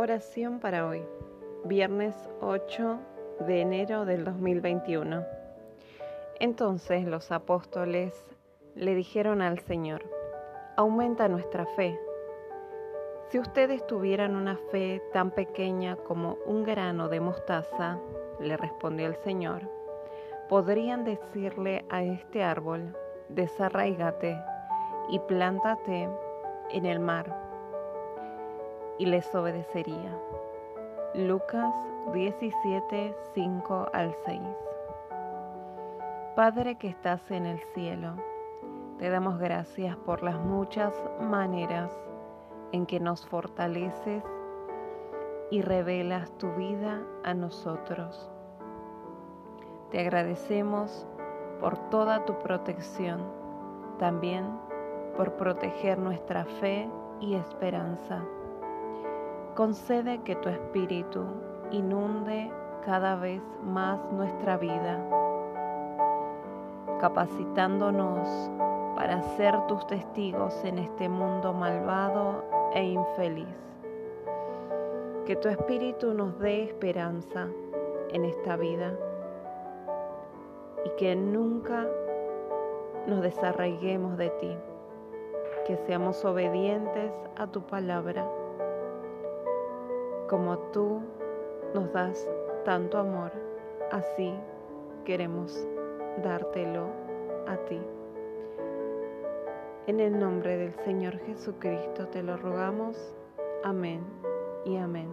Oración para hoy, viernes 8 de enero del 2021. Entonces los apóstoles le dijeron al Señor, aumenta nuestra fe. Si ustedes tuvieran una fe tan pequeña como un grano de mostaza, le respondió el Señor, podrían decirle a este árbol, desarraígate y plántate en el mar y les obedecería. Lucas 17, 5 al 6. Padre que estás en el cielo, te damos gracias por las muchas maneras en que nos fortaleces y revelas tu vida a nosotros. Te agradecemos por toda tu protección, también por proteger nuestra fe y esperanza Concede que tu espíritu inunde cada vez más nuestra vida, capacitándonos para ser tus testigos en este mundo malvado e infeliz. Que tu espíritu nos dé esperanza en esta vida y que nunca nos desarraiguemos de ti, que seamos obedientes a tu palabra como tú nos das tanto amor, así queremos dártelo a ti. En el nombre del Señor Jesucristo te lo rogamos. Amén y amén.